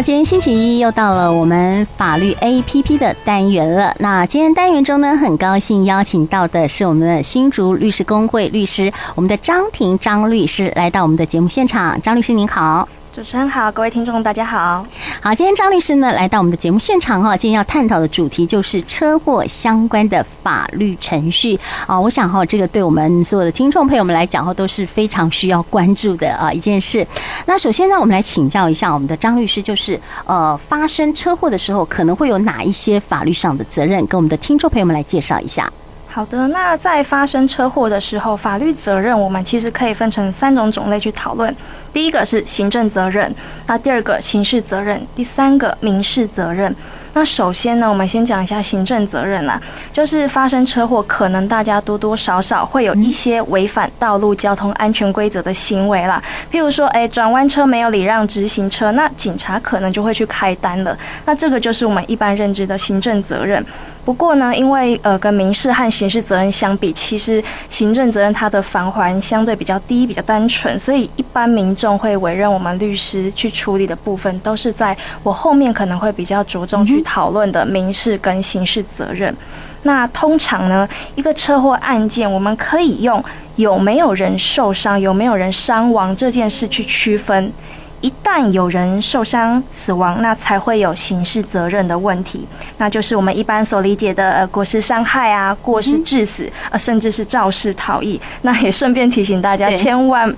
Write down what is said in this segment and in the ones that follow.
今天星期一又到了我们法律 APP 的单元了。那今天单元中呢，很高兴邀请到的是我们的新竹律师工会律师，我们的张庭张律师来到我们的节目现场。张律师您好。主持人好，各位听众大家好。好，今天张律师呢来到我们的节目现场哈，今天要探讨的主题就是车祸相关的法律程序啊。我想哈，这个对我们所有的听众朋友们来讲哈，都是非常需要关注的啊一件事。那首先呢，我们来请教一下我们的张律师，就是呃，发生车祸的时候可能会有哪一些法律上的责任，跟我们的听众朋友们来介绍一下。好的，那在发生车祸的时候，法律责任我们其实可以分成三种种类去讨论。第一个是行政责任，那第二个刑事责任，第三个民事责任。那首先呢，我们先讲一下行政责任啦，就是发生车祸，可能大家多多少少会有一些违反道路交通安全规则的行为啦。譬如说，哎，转弯车没有礼让直行车，那警察可能就会去开单了。那这个就是我们一般认知的行政责任。不过呢，因为呃，跟民事和刑事责任相比，其实行政责任它的返还相对比较低，比较单纯，所以一般民众会委任我们律师去处理的部分，都是在我后面可能会比较着重去讨论的民事跟刑事责任。那通常呢，一个车祸案件，我们可以用有没有人受伤、有没有人伤亡这件事去区分。一旦有人受伤死亡，那才会有刑事责任的问题，那就是我们一般所理解的呃过失伤害啊、过失致死，呃甚至是肇事逃逸。那也顺便提醒大家，千万。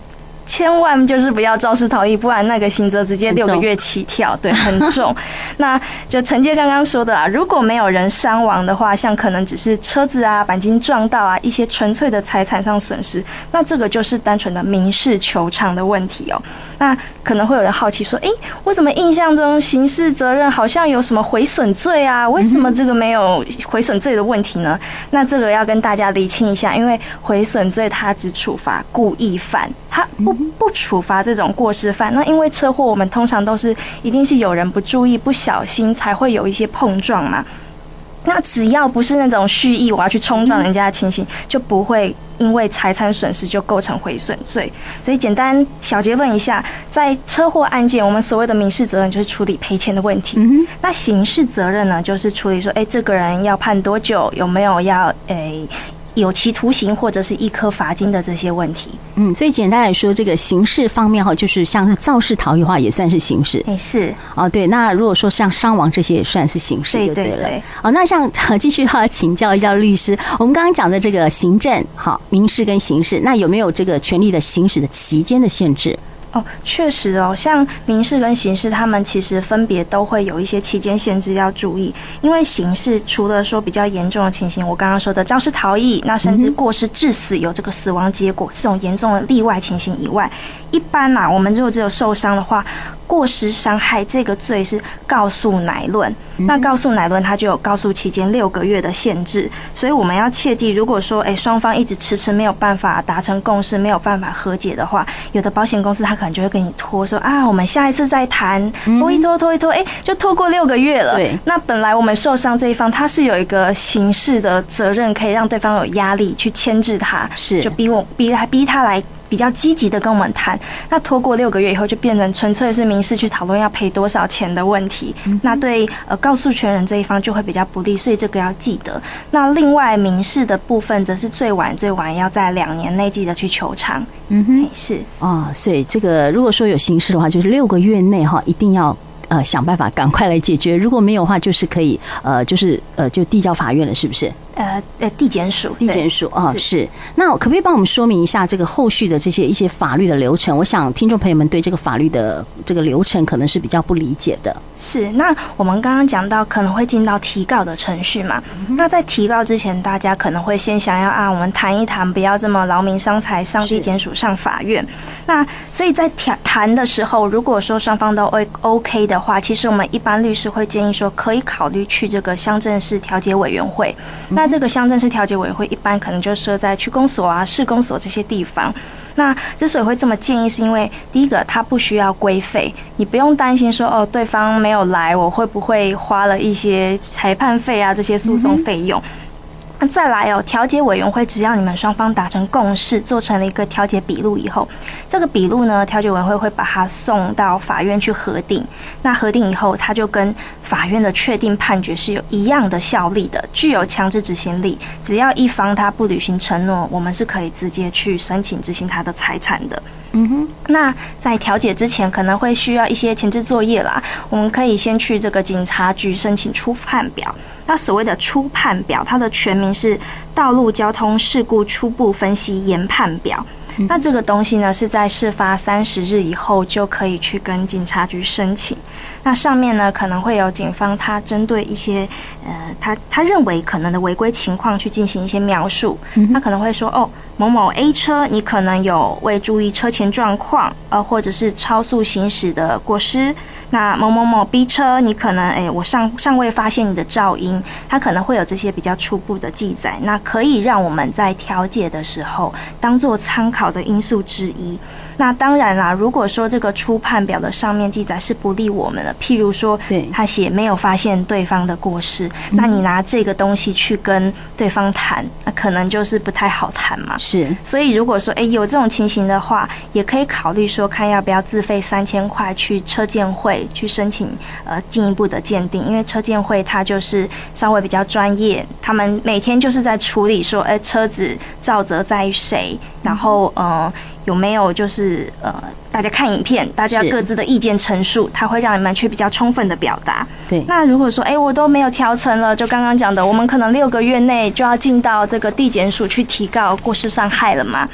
千万就是不要肇事逃逸，不然那个刑责直接六个月起跳，对，很重。那就承接刚刚说的啦，如果没有人伤亡的话，像可能只是车子啊、钣金撞到啊，一些纯粹的财产上损失，那这个就是单纯的民事求偿的问题哦。那可能会有人好奇说，诶，为什么印象中刑事责任好像有什么毁损罪啊？为什么这个没有毁损罪的问题呢？那这个要跟大家厘清一下，因为毁损罪它只处罚故意犯，它不。不处罚这种过失犯，那因为车祸，我们通常都是一定是有人不注意、不小心才会有一些碰撞嘛。那只要不是那种蓄意我要去冲撞人家的情形，就不会因为财产损失就构成毁损罪。所以简单小结论一下，在车祸案件，我们所谓的民事责任就是处理赔钱的问题。那刑事责任呢，就是处理说，哎，这个人要判多久，有没有要，哎。有期徒刑或者是一颗罚金的这些问题，嗯，所以简单来说，这个刑事方面哈，就是像是肇事逃逸的话，也算是刑事。哎，是哦，对。那如果说像伤亡这些，也算是刑事，就对了。对对对。哦，那像继续哈，请教一下律师，我们刚刚讲的这个行政、好民事跟刑事，那有没有这个权利的行使的期间的限制？哦，确实哦，像民事跟刑事，他们其实分别都会有一些期间限制要注意。因为刑事除了说比较严重的情形，我刚刚说的肇事逃逸，那甚至过失致死有这个死亡结果这种严重的例外情形以外，一般呐，我们如果只有受伤的话。过失伤害这个罪是告诉乃论，那告诉乃论它就有告诉期间六个月的限制，所以我们要切记，如果说诶双方一直迟迟没有办法达成共识，没有办法和解的话，有的保险公司他可能就会跟你拖说啊，我们下一次再谈，拖一拖拖一拖，诶就拖过六个月了。对，那本来我们受伤这一方他是有一个刑事的责任，可以让对方有压力去牵制他，是就逼我逼他逼他来。比较积极的跟我们谈，那拖过六个月以后，就变成纯粹是民事去讨论要赔多少钱的问题。那对呃告诉权人这一方就会比较不利，所以这个要记得。那另外民事的部分，则是最晚最晚要在两年内记得去求偿。嗯哼，是哦，所以这个如果说有刑事的话，就是六个月内哈，一定要。呃，想办法赶快来解决。如果没有的话，就是可以呃，就是呃，就递交法院了，是不是？呃呃，地检署，地检署啊，是。那可不可以帮我们说明一下这个后续的这些一些法律的流程？我想听众朋友们对这个法律的这个流程可能是比较不理解的。是。那我们刚刚讲到可能会进到提告的程序嘛？那在提告之前，大家可能会先想要啊，我们谈一谈，不要这么劳民伤财，上地检署，上法院。那所以在谈谈的时候，如果说双方都 OK 的。话其实我们一般律师会建议说，可以考虑去这个乡镇市调解委员会。那这个乡镇市调解委员会一般可能就设在区公所啊、市公所这些地方。那之所以会这么建议，是因为第一个，它不需要规费，你不用担心说哦，对方没有来，我会不会花了一些裁判费啊这些诉讼费用。那再来哦，调解委员会只要你们双方达成共识，做成了一个调解笔录以后，这个笔录呢，调解委员会会把它送到法院去核定。那核定以后，它就跟法院的确定判决是有一样的效力的，具有强制执行力。只要一方他不履行承诺，我们是可以直接去申请执行他的财产的。嗯哼，那在调解之前可能会需要一些前置作业啦。我们可以先去这个警察局申请初判表。那所谓的初判表，它的全名是《道路交通事故初步分析研判表》。那这个东西呢，是在事发三十日以后就可以去跟警察局申请。那上面呢，可能会有警方他针对一些呃，他他认为可能的违规情况去进行一些描述。他可能会说哦。某某 A 车，你可能有未注意车前状况，呃，或者是超速行驶的过失。那某某某 B 车，你可能，诶、欸，我尚尚未发现你的噪音，它可能会有这些比较初步的记载，那可以让我们在调解的时候当做参考的因素之一。那当然啦，如果说这个初判表的上面记载是不利我们的，譬如说，他写没有发现对方的过失，那你拿这个东西去跟对方谈，那可能就是不太好谈嘛。是，所以如果说，诶，有这种情形的话，也可以考虑说，看要不要自费三千块去车鉴会去申请呃进一步的鉴定，因为车鉴会它就是稍微比较专业，他们每天就是在处理说，诶，车子肇责在于谁，然后呃。有没有就是呃，大家看影片，大家各自的意见陈述，它会让你们去比较充分的表达。对，那如果说哎，我都没有调成了，就刚刚讲的，我们可能六个月内就要进到这个地检署去提告过失伤害了嘛。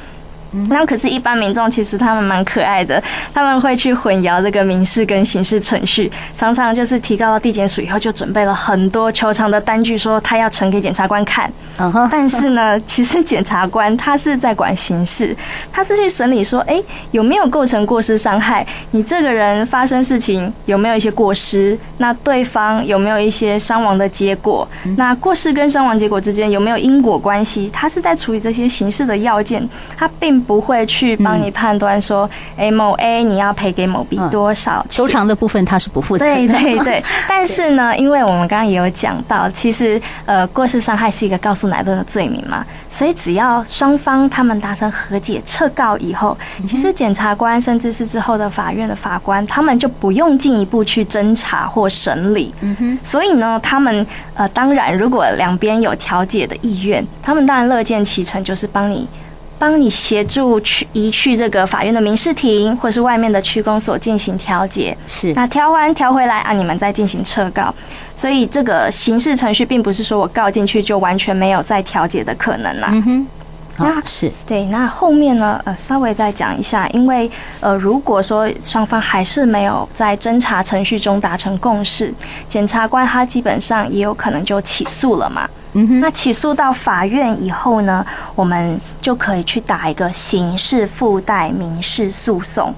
那可是，一般民众其实他们蛮可爱的，他们会去混淆这个民事跟刑事程序，常常就是提高到地检署以后，就准备了很多求偿的单据，说他要呈给检察官看。但是呢，其实检察官他是在管刑事，他是去审理说，哎，有没有构成过失伤害？你这个人发生事情有没有一些过失？那对方有没有一些伤亡的结果？那过失跟伤亡结果之间有没有因果关系？他是在处理这些刑事的要件，他并。不会去帮你判断说，哎，某 A 你要赔给某 B 多少？收偿的部分他是不负责的。对对对。但是呢，因为我们刚刚也有讲到，其实呃，过失伤害是一个告诉乃论的罪名嘛，所以只要双方他们达成和解撤告以后，其实检察官甚至是之后的法院的法官，他们就不用进一步去侦查或审理。嗯哼。所以呢，他们呃，当然如果两边有调解的意愿，他们当然乐见其成，就是帮你。帮你协助去移去这个法院的民事庭，或是外面的区公所进行调解。是，那调完调回来啊，你们再进行撤告。所以这个刑事程序并不是说我告进去就完全没有再调解的可能啦。嗯哼，那是对。那后面呢，呃，稍微再讲一下，因为呃，如果说双方还是没有在侦查程序中达成共识，检察官他基本上也有可能就起诉了嘛。那起诉到法院以后呢，我们就可以去打一个刑事附带民事诉讼。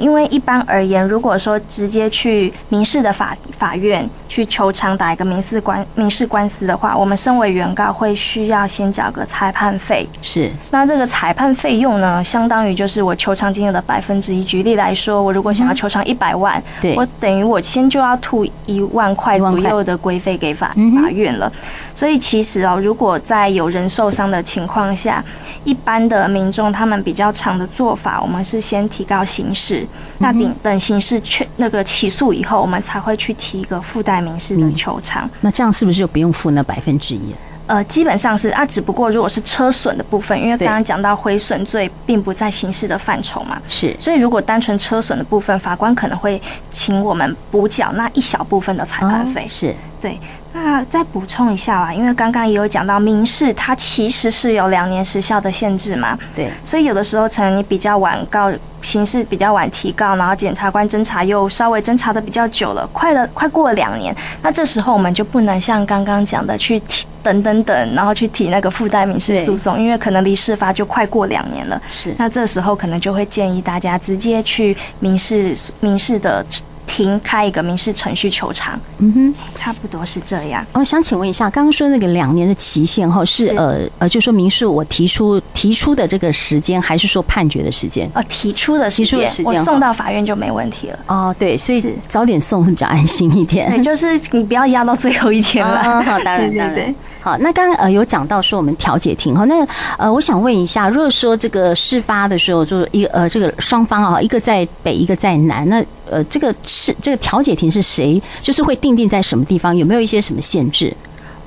因为一般而言，如果说直接去民事的法法院去求偿打一个民事官民事官司的话，我们身为原告会需要先缴个裁判费。是，那这个裁判费用呢，相当于就是我求偿金额的百分之一。举例来说，我如果想要求偿一百万，对，我等于我先就要吐一万块左右的规费给法法院了。所以其实哦，如果在有人受伤的情况下，一般的民众他们比较常的做法，我们是先提高刑事。那等等刑事确那个起诉以后，我们才会去提一个附带民事的求偿。那这样是不是就不用付那百分之一？呃，基本上是啊，只不过如果是车损的部分，因为刚刚讲到毁损罪并不在刑事的范畴嘛，是。所以如果单纯车损的部分，法官可能会请我们补缴那一小部分的裁判费。是，对。那再补充一下啦，因为刚刚也有讲到民事，它其实是有两年时效的限制嘛。对。所以有的时候，可能你比较晚告，刑事比较晚提告，然后检察官侦查又稍微侦查的比较久了，快了快过了两年，那这时候我们就不能像刚刚讲的去提等等等，然后去提那个附带民事诉讼，因为可能离事发就快过两年了。是。那这时候可能就会建议大家直接去民事民事的。停开一个民事程序求偿，嗯哼，差不多是这样。我想请问一下，刚刚说那个两年的期限哈，是呃呃，就说民事我提出提出的这个时间，还是说判决的时间？呃，提出的时间，我送到法院就没问题了。哦，对，所以早点送是比较安心一点。对，就是你不要压到最后一天了。好，当然，当然。好，那刚刚呃有讲到说我们调解庭哈，那呃我想问一下，如果说这个事发的时候，就是一个呃这个双方啊，一个在北，一个在南，那呃这个是这个调解庭是谁？就是会定定在什么地方？有没有一些什么限制？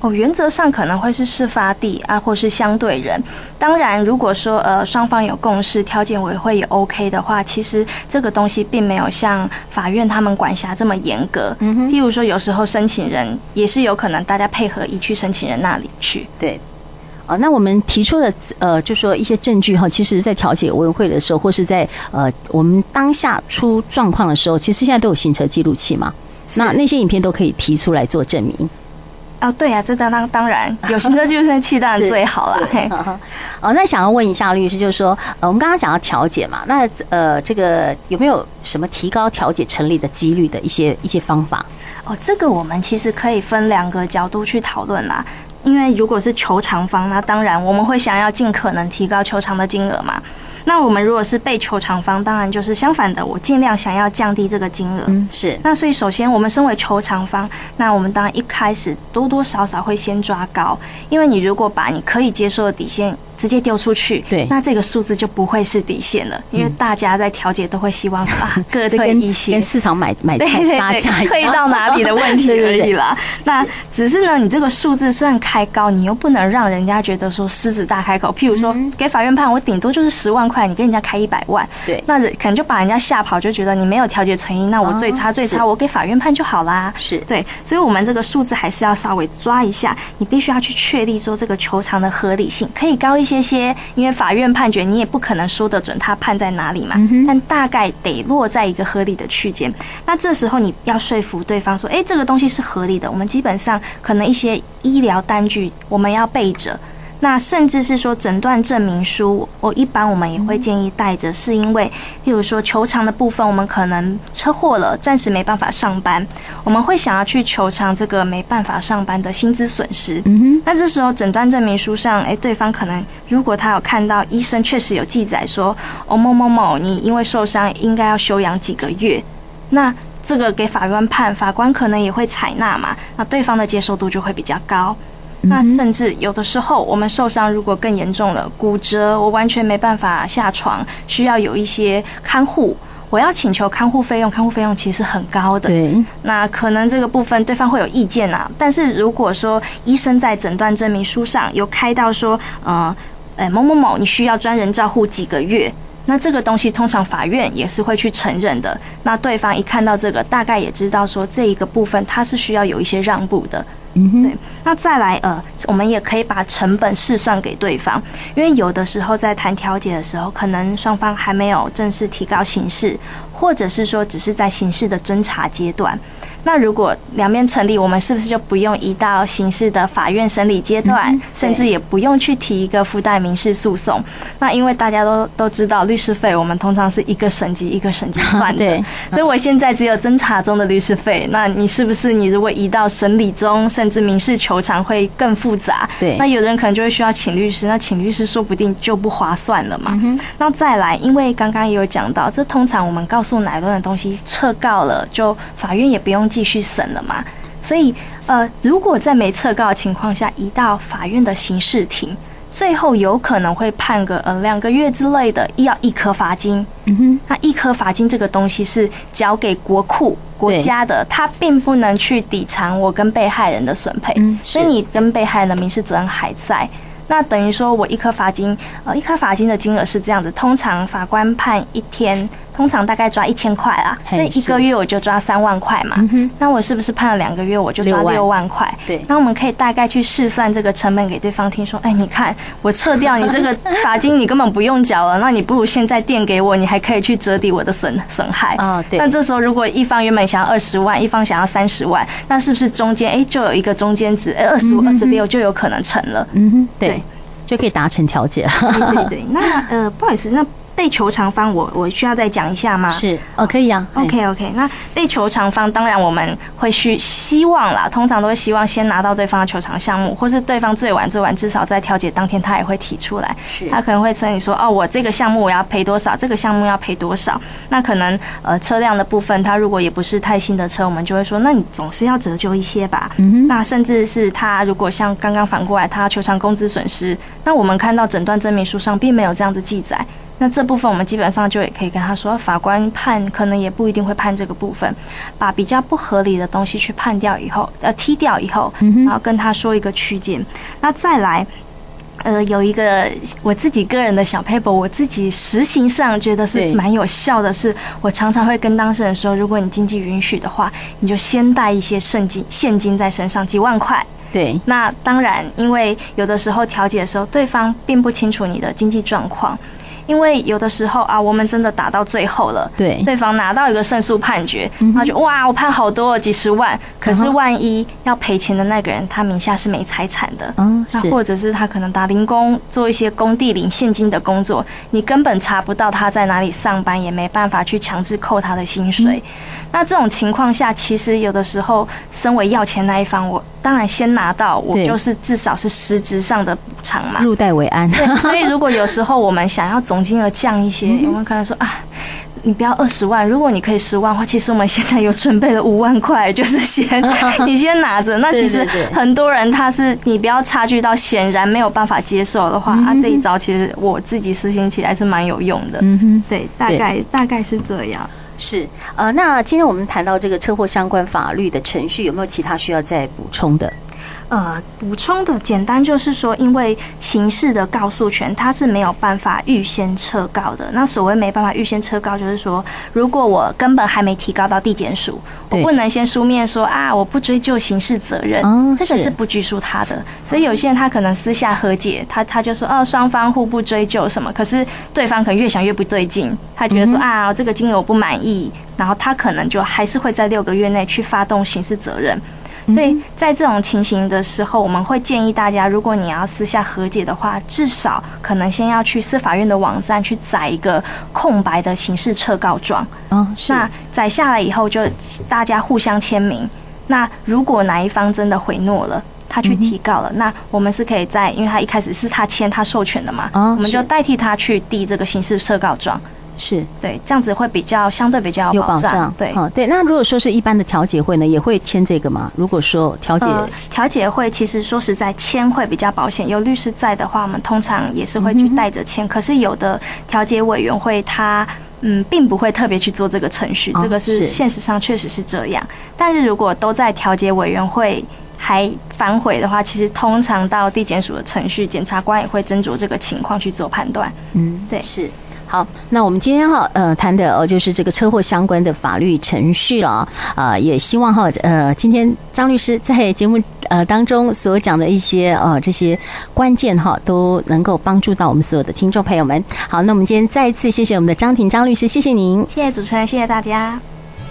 哦，原则上可能会是事发地啊，或是相对人。当然，如果说呃双方有共识，调解委会也 OK 的话，其实这个东西并没有像法院他们管辖这么严格。嗯哼。譬如说，有时候申请人也是有可能大家配合移去申请人那里去。对。哦，那我们提出的呃，就说一些证据哈，其实在调解委员会的时候，或是在呃我们当下出状况的时候，其实现在都有行车记录器嘛。那那些影片都可以提出来做证明。哦，对呀、啊，这当当当然有行车记录器当然最好了。嘿，哦，那想要问一下律师，就是说，呃，我们刚刚讲到调解嘛，那呃，这个有没有什么提高调解成立的几率的一些一些方法？哦，这个我们其实可以分两个角度去讨论啦。因为如果是求偿方，那当然我们会想要尽可能提高求偿的金额嘛。那我们如果是被求偿方，当然就是相反的，我尽量想要降低这个金额。嗯，是。那所以首先，我们身为求偿方，那我们当然一开始多多少少会先抓高，因为你如果把你可以接受的底线。直接丢出去，对，那这个数字就不会是底线了，因为大家在调解都会希望说 啊，各退一些，跟市场买买菜杀价，退到哪里的问题 而已啦。那只是呢，你这个数字虽然开高，你又不能让人家觉得说狮子大开口。譬如说，给法院判，我顶多就是十万块，你跟人家开一百万，对，那可能就把人家吓跑，就觉得你没有调解诚意，那我最差最差，我给法院判就好啦。是。对，所以我们这个数字还是要稍微抓一下，你必须要去确立说这个球场的合理性，可以高一些。些些，因为法院判决你也不可能说得准他判在哪里嘛，但大概得落在一个合理的区间。那这时候你要说服对方说，诶，这个东西是合理的。我们基本上可能一些医疗单据我们要备着。那甚至是说诊断证明书，我一般我们也会建议带着，是因为，譬如说求偿的部分，我们可能车祸了，暂时没办法上班，我们会想要去求偿这个没办法上班的薪资损失。嗯哼。那这时候诊断证明书上，诶，对方可能如果他有看到医生确实有记载说，哦某某某，你因为受伤应该要休养几个月，那这个给法院判，法官可能也会采纳嘛，那对方的接受度就会比较高。那甚至有的时候，我们受伤如果更严重了，骨折，我完全没办法下床，需要有一些看护，我要请求看护费用，看护费用其实很高的。对，那可能这个部分对方会有意见啊。但是如果说医生在诊断证明书上有开到说，呃，诶某某某，你需要专人照护几个月，那这个东西通常法院也是会去承认的。那对方一看到这个，大概也知道说这一个部分他是需要有一些让步的。嗯，对，那再来呃，我们也可以把成本试算给对方，因为有的时候在谈调解的时候，可能双方还没有正式提高刑事，或者是说只是在刑事的侦查阶段。那如果两边成立，我们是不是就不用移到刑事的法院审理阶段，嗯，甚至也不用去提一个附带民事诉讼？那因为大家都都知道，律师费我们通常是一个省级一个省级算的，对。所以我现在只有侦查中的律师费，那你是不是你如果移到审理中，甚至民事求偿会更复杂？对。那有人可能就会需要请律师，那请律师说不定就不划算了嘛。嗯、那再来，因为刚刚也有讲到，这通常我们告诉乃论的东西撤告了，就法院也不用。继续审了嘛？所以，呃，如果在没撤告的情况下移到法院的刑事庭，最后有可能会判个呃两个月之类的，要一颗罚金。嗯哼，那一颗罚金这个东西是交给国库国家的，它并不能去抵偿我跟被害人的损赔。嗯，所以你跟被害人的民事责任还在。那等于说我一颗罚金，呃，一颗罚金的金额是这样子，通常法官判一天。通常大概抓一千块啦，所以一个月我就抓三万块嘛。那我是不是判了两个月我就抓六万块？对。那我们可以大概去试算这个成本给对方听，说，哎，你看我撤掉你这个罚金，你根本不用缴了。那你不如现在垫给我，你还可以去折抵我的损损害。啊，对。那这时候如果一方原本想要二十万，一方想要三十万，那是不是中间哎就有一个中间值？哎，二十五、二十六就有可能成了。嗯哼，对，就可以达成调解。对对对。那呃，不好意思，那。被求偿方我，我我需要再讲一下吗？是哦，可以啊。OK OK，那被求偿方当然我们会去希望啦，通常都会希望先拿到对方的求偿项目，或是对方最晚最晚至少在调解当天他也会提出来。是，他可能会称你说哦，我这个项目我要赔多少，这个项目要赔多少。那可能呃车辆的部分，他如果也不是太新的车，我们就会说，那你总是要折旧一些吧。嗯哼。那甚至是他如果像刚刚反过来，他求偿工资损失，那我们看到诊断证明书上并没有这样子记载。那这部分我们基本上就也可以跟他说，法官判可能也不一定会判这个部分，把比较不合理的东西去判掉以后，呃，踢掉以后，然后跟他说一个区间。那再来，呃，有一个我自己个人的小 paper，我自己实行上觉得是蛮有效的是，我常常会跟当事人说，如果你经济允许的话，你就先带一些现金现金在身上，几万块。对，那当然，因为有的时候调解的时候，对方并不清楚你的经济状况。因为有的时候啊，我们真的打到最后了，对，对方拿到一个胜诉判决，他就哇，我判好多几十万，可是万一要赔钱的那个人他名下是没财产的，嗯，那或者是他可能打零工做一些工地领现金的工作，你根本查不到他在哪里上班，也没办法去强制扣他的薪水。那这种情况下，其实有的时候，身为要钱那一方，我当然先拿到，我就是至少是实质上的补偿嘛，入袋为安。对，所以如果有时候我们想要总金额降一些，我们可能说啊，你不要二十万，如果你可以十万的话，其实我们现在有准备了五万块，就是先 你先拿着。那其实很多人他是你不要差距到显然没有办法接受的话，啊，这一招其实我自己实行起来是蛮有用的。嗯哼，对，大概大概是这样。是，呃，那今天我们谈到这个车祸相关法律的程序，有没有其他需要再补充的？呃，补充的简单就是说，因为刑事的告诉权它是没有办法预先撤告的。那所谓没办法预先撤告，就是说，如果我根本还没提高到地检署，我不能先书面说啊，我不追究刑事责任，这个是不拘束他的。所以有些人他可能私下和解，他他就说哦，双方互不追究什么，可是对方可能越想越不对劲，他觉得说啊，这个金额我不满意，然后他可能就还是会在六个月内去发动刑事责任。所以在这种情形的时候，我们会建议大家，如果你要私下和解的话，至少可能先要去司法院的网站去载一个空白的刑事撤告状。嗯，那载下来以后，就大家互相签名。那如果哪一方真的悔诺了，他去提告了，那我们是可以在，因为他一开始是他签他授权的嘛，我们就代替他去递这个刑事撤告状。是对，这样子会比较相对比较有保障。对，好，对。那如果说是一般的调解会呢，也会签这个吗？如果说调解调解会，其实说实在签会比较保险，有律师在的话，我们通常也是会去带着签。可是有的调解委员会，他嗯，并不会特别去做这个程序，这个是现实上确实是这样。但是如果都在调解委员会还反悔的话，其实通常到地检署的程序，检察官也会斟酌这个情况去做判断。嗯，对，是。好，那我们今天哈呃谈的哦就是这个车祸相关的法律程序了啊，呃也希望哈呃今天张律师在节目呃当中所讲的一些呃这些关键哈都能够帮助到我们所有的听众朋友们。好，那我们今天再一次谢谢我们的张婷张律师，谢谢您，谢谢主持人，谢谢大家。